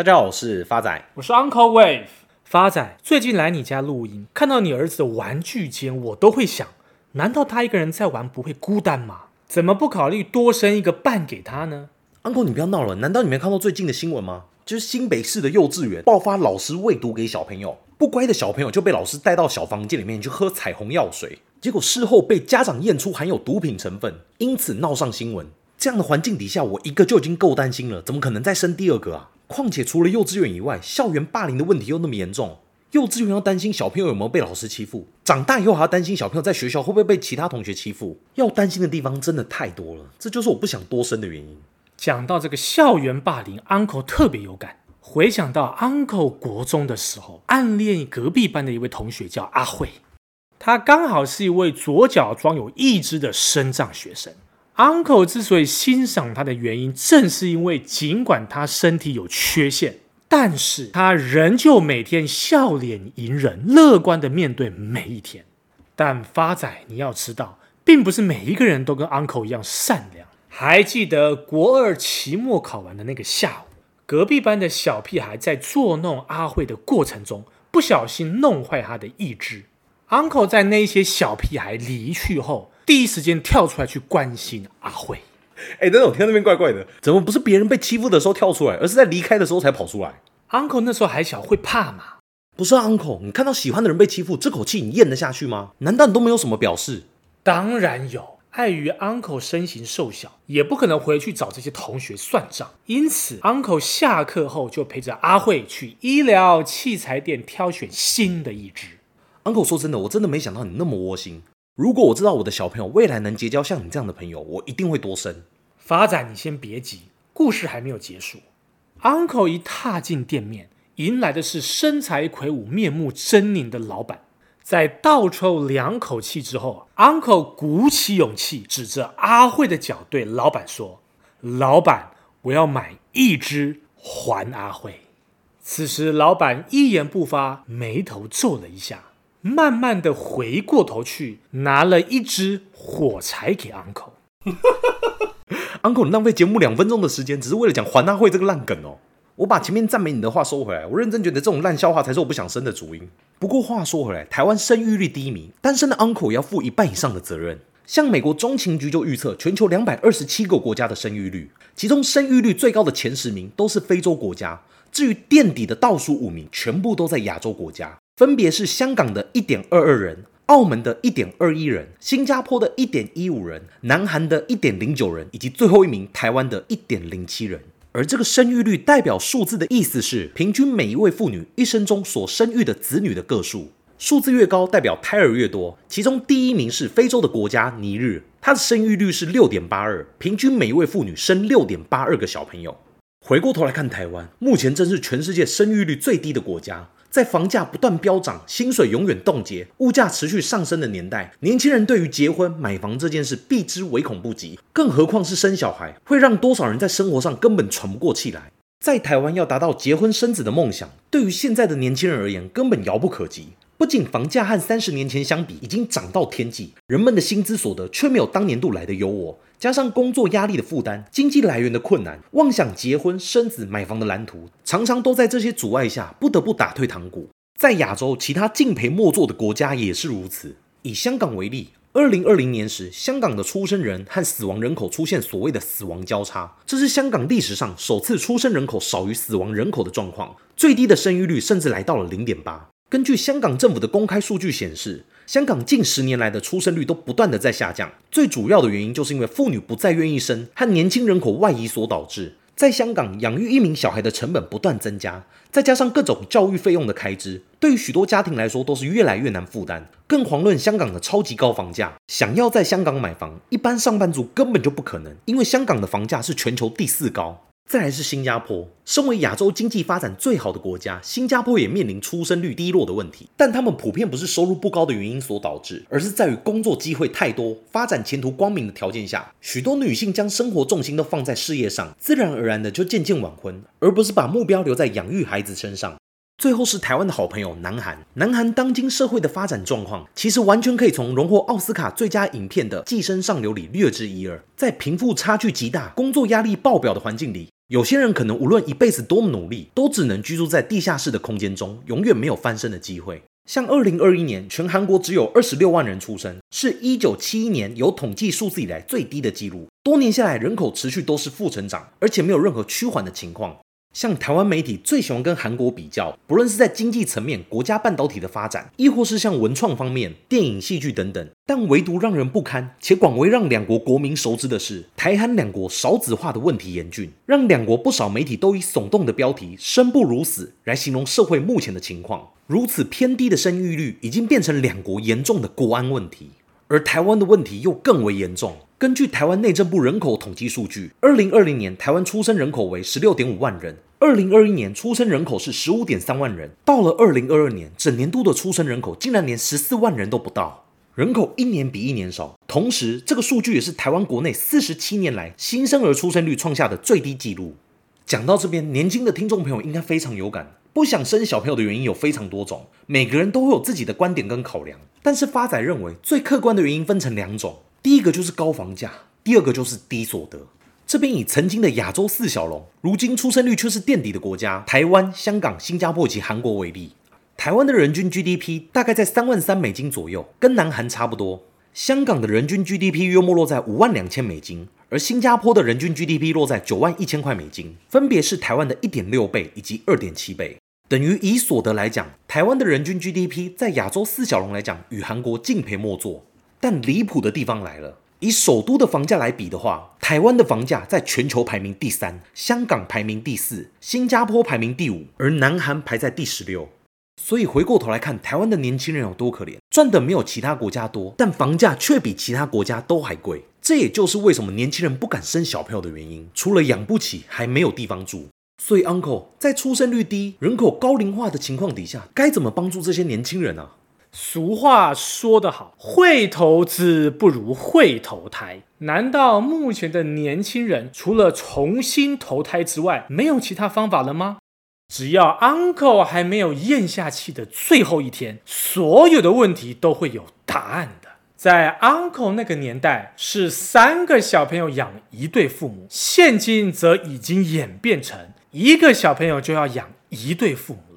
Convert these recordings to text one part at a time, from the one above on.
大家好，我是发仔，我是 Uncle Wave。发仔最近来你家录音，看到你儿子的玩具间，我都会想，难道他一个人在玩不会孤单吗？怎么不考虑多生一个伴给他呢？Uncle，你不要闹了，难道你没看到最近的新闻吗？就是新北市的幼稚园爆发老师喂毒给小朋友，不乖的小朋友就被老师带到小房间里面去喝彩虹药水，结果事后被家长验出含有毒品成分，因此闹上新闻。这样的环境底下，我一个就已经够担心了，怎么可能再生第二个啊？况且除了幼稚园以外，校园霸凌的问题又那么严重，幼稚园要担心小朋友有没有被老师欺负，长大以后还要担心小朋友在学校会不会被其他同学欺负，要担心的地方真的太多了，这就是我不想多生的原因。讲到这个校园霸凌，Uncle 特别有感，回想到 Uncle 国中的时候，暗恋隔壁班的一位同学叫阿慧，她刚好是一位左脚装有义肢的身障学生。Uncle 之所以欣赏他的原因，正是因为尽管他身体有缺陷，但是他仍旧每天笑脸迎人，乐观地面对每一天。但发仔，你要知道，并不是每一个人都跟 Uncle 一样善良。还记得国二期末考完的那个下午，隔壁班的小屁孩在捉弄阿慧的过程中，不小心弄坏他的一只。Uncle 在那些小屁孩离去后，第一时间跳出来去关心阿慧。哎，等等，我听到那边怪怪的，怎么不是别人被欺负的时候跳出来，而是在离开的时候才跑出来？Uncle 那时候还小，会怕吗？不是啊，Uncle，你看到喜欢的人被欺负，这口气你咽得下去吗？难道你都没有什么表示？当然有，碍于 Uncle 身形瘦小，也不可能回去找这些同学算账，因此 Uncle 下课后就陪着阿慧去医疗器材店挑选新的义肢。Uncle 说真的，我真的没想到你那么窝心。如果我知道我的小朋友未来能结交像你这样的朋友，我一定会多生。发展，你先别急，故事还没有结束。Uncle 一踏进店面，迎来的是身材魁梧、面目狰狞的老板。在倒抽两口气之后，Uncle 鼓起勇气，指着阿慧的脚对老板说：“老板，我要买一只还阿慧。”此时，老板一言不发，眉头皱了一下。慢慢的回过头去，拿了一支火柴给 uncle。uncle，你浪费节目两分钟的时间，只是为了讲还他会这个烂梗哦。我把前面赞美你的话收回来，我认真觉得这种烂笑话才是我不想生的主因。不过话说回来，台湾生育率低迷，单身的 uncle 要负一半以上的责任。像美国中情局就预测，全球两百二十七个国家的生育率，其中生育率最高的前十名都是非洲国家，至于垫底的倒数五名，全部都在亚洲国家。分别是香港的一点二二人、澳门的一点二一人、新加坡的一点一五人、南韩的一点零九人，以及最后一名台湾的一点零七人。而这个生育率代表数字的意思是，平均每一位妇女一生中所生育的子女的个数，数字越高，代表胎儿越多。其中第一名是非洲的国家尼日，它的生育率是六点八二，平均每一位妇女生六点八二个小朋友。回过头来看台湾，目前正是全世界生育率最低的国家。在房价不断飙涨、薪水永远冻结、物价持续上升的年代，年轻人对于结婚买房这件事避之唯恐不及，更何况是生小孩，会让多少人在生活上根本喘不过气来。在台湾要达到结婚生子的梦想，对于现在的年轻人而言，根本遥不可及。不仅房价和三十年前相比已经涨到天际，人们的薪资所得却没有当年度来的优渥。加上工作压力的负担、经济来源的困难，妄想结婚、生子、买房的蓝图，常常都在这些阻碍下不得不打退堂鼓。在亚洲，其他敬陪末座的国家也是如此。以香港为例，二零二零年时，香港的出生人和死亡人口出现所谓的死亡交叉，这是香港历史上首次出生人口少于死亡人口的状况，最低的生育率甚至来到了零点八。根据香港政府的公开数据显示，香港近十年来的出生率都不断的在下降，最主要的原因就是因为妇女不再愿意生和年轻人口外移所导致。在香港养育一名小孩的成本不断增加，再加上各种教育费用的开支，对于许多家庭来说都是越来越难负担。更遑论香港的超级高房价，想要在香港买房，一般上班族根本就不可能，因为香港的房价是全球第四高。再来是新加坡，身为亚洲经济发展最好的国家，新加坡也面临出生率低落的问题。但他们普遍不是收入不高的原因所导致，而是在于工作机会太多、发展前途光明的条件下，许多女性将生活重心都放在事业上，自然而然的就渐渐晚婚，而不是把目标留在养育孩子身上。最后是台湾的好朋友南韩，南韩当今社会的发展状况，其实完全可以从荣获奥斯卡最佳影片的《寄生上流》里略知一二。在贫富差距极大、工作压力爆表的环境里。有些人可能无论一辈子多么努力，都只能居住在地下室的空间中，永远没有翻身的机会。像二零二一年，全韩国只有二十六万人出生，是一九七一年有统计数字以来最低的记录。多年下来，人口持续都是负成长，而且没有任何趋缓的情况。像台湾媒体最喜欢跟韩国比较，不论是在经济层面、国家半导体的发展，亦或是像文创方面、电影、戏剧等等，但唯独让人不堪且广为让两国国民熟知的是，台韩两国少子化的问题严峻，让两国不少媒体都以耸动的标题“生不如死”来形容社会目前的情况。如此偏低的生育率，已经变成两国严重的国安问题，而台湾的问题又更为严重。根据台湾内政部人口统计数据，二零二零年台湾出生人口为十六点五万人，二零二一年出生人口是十五点三万人，到了二零二二年，整年度的出生人口竟然连十四万人都不到，人口一年比一年少。同时，这个数据也是台湾国内四十七年来新生儿出生率创下的最低纪录。讲到这边，年轻的听众朋友应该非常有感，不想生小朋友的原因有非常多种，每个人都会有自己的观点跟考量。但是发仔认为，最客观的原因分成两种。第一个就是高房价，第二个就是低所得。这边以曾经的亚洲四小龙，如今出生率却是垫底的国家——台湾、香港、新加坡以及韩国为例。台湾的人均 GDP 大概在三万三美金左右，跟南韩差不多。香港的人均 GDP 约莫落在五万两千美金，而新加坡的人均 GDP 落在九万一千块美金，分别是台湾的一点六倍以及二点七倍。等于以所得来讲，台湾的人均 GDP 在亚洲四小龙来讲，与韩国敬陪末座。但离谱的地方来了，以首都的房价来比的话，台湾的房价在全球排名第三，香港排名第四，新加坡排名第五，而南韩排在第十六。所以回过头来看，台湾的年轻人有多可怜，赚的没有其他国家多，但房价却比其他国家都还贵。这也就是为什么年轻人不敢生小朋友的原因，除了养不起，还没有地方住。所以，Uncle 在出生率低、人口高龄化的情况底下，该怎么帮助这些年轻人啊？俗话说得好，会投资不如会投胎。难道目前的年轻人除了重新投胎之外，没有其他方法了吗？只要 Uncle 还没有咽下气的最后一天，所有的问题都会有答案的。在 Uncle 那个年代，是三个小朋友养一对父母，现今则已经演变成一个小朋友就要养一对父母。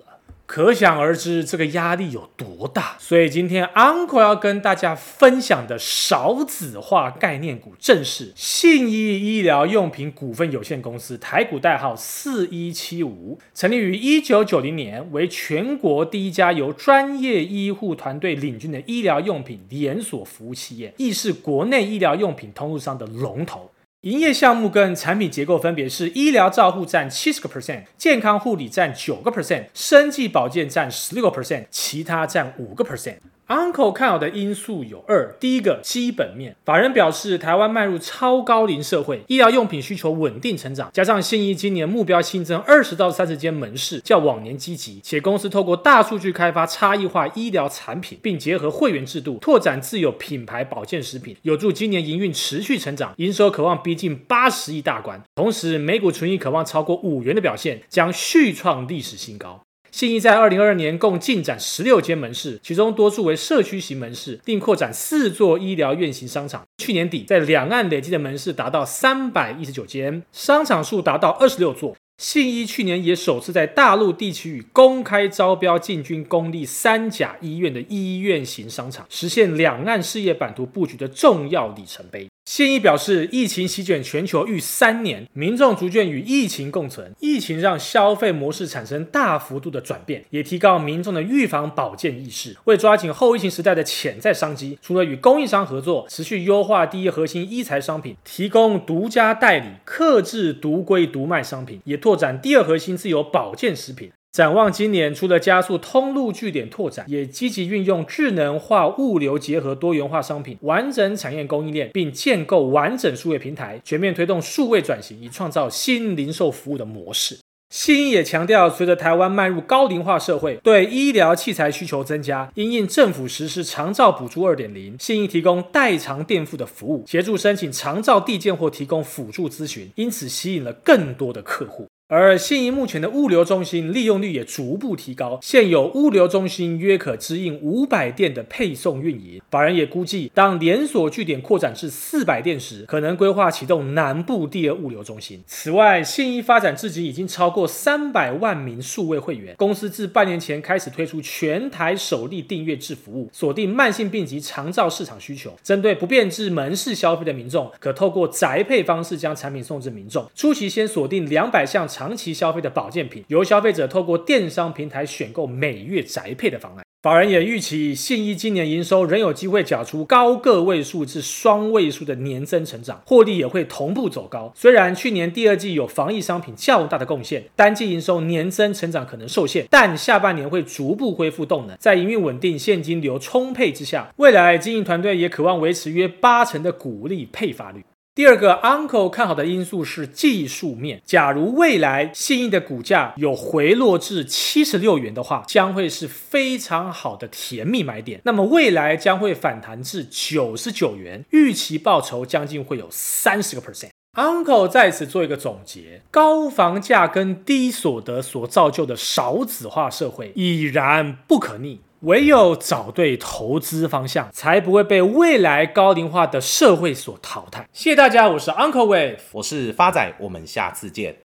可想而知，这个压力有多大。所以今天 Uncle 要跟大家分享的少子化概念股，正是信义医疗用品股份有限公司，台股代号四一七五，成立于一九九零年，为全国第一家由专业医护团队领军的医疗用品连锁服务企业，亦是国内医疗用品通路上的龙头。营业项目跟产品结构分别是：医疗照护占七十个 percent，健康护理占九个 percent，生计保健占十六个 percent，其他占五个 percent。Uncle 看好的因素有二：第一个，基本面，法人表示，台湾迈入超高龄社会，医疗用品需求稳定成长，加上信义今年目标新增二十到三十间门市，较往年积极，且公司透过大数据开发差异化医疗产品，并结合会员制度，拓展自有品牌保健食品，有助今年营运持续成长，营收可望逼近八十亿大关，同时每股纯益渴望超过五元的表现，将续创历史新高。信义在二零二二年共进展十六间门市，其中多数为社区型门市，并扩展四座医疗院型商场。去年底，在两岸累计的门市达到三百一十九间，商场数达到二十六座。信义去年也首次在大陆地区与公开招标进军公立三甲医院的医院型商场，实现两岸事业版图布局的重要里程碑。信义表示，疫情席卷全球逾三年，民众逐渐与疫情共存。疫情让消费模式产生大幅度的转变，也提高民众的预防保健意识。为抓紧后疫情时代的潜在商机，除了与供应商合作，持续优化第一核心医材商品，提供独家代理、克制独规独卖商品，也拓展第二核心自有保健食品。展望今年，除了加速通路据点拓展，也积极运用智能化物流结合多元化商品，完整产业供应链，并建构完整数位平台，全面推动数位转型，以创造新零售服务的模式。信义也强调，随着台湾迈入高龄化社会，对医疗器材需求增加，因应政府实施长照补助二点零，信义提供代偿垫付的服务，协助申请长照递件或提供辅助咨询，因此吸引了更多的客户。而信义目前的物流中心利用率也逐步提高，现有物流中心约可支应五百店的配送运营。法人也估计，当连锁据点扩展至四百店时，可能规划启动南部第二物流中心。此外，信义发展至今已经超过三百万名数位会员，公司自半年前开始推出全台首例订阅制服务，锁定慢性病及长照市场需求，针对不便至门市消费的民众，可透过宅配方式将产品送至民众。初期先锁定两百项长期消费的保健品，由消费者透过电商平台选购每月宅配的方案。法人也预期，信一今年营收仍有机会缴出高个位数至双位数的年增成长，获利也会同步走高。虽然去年第二季有防疫商品较大的贡献，单季营收年增成长可能受限，但下半年会逐步恢复动能。在营运稳定、现金流充沛之下，未来经营团队也渴望维持约八成的股利配发率。第二个 Uncle 看好的因素是技术面。假如未来信义的股价有回落至七十六元的话，将会是非常好的甜蜜买点。那么未来将会反弹至九十九元，预期报酬将近会有三十个 percent。Uncle 在此做一个总结：高房价跟低所得所造就的少子化社会已然不可逆。唯有找对投资方向，才不会被未来高龄化的社会所淘汰。谢谢大家，我是 Uncle Wave，我是发仔，我们下次见。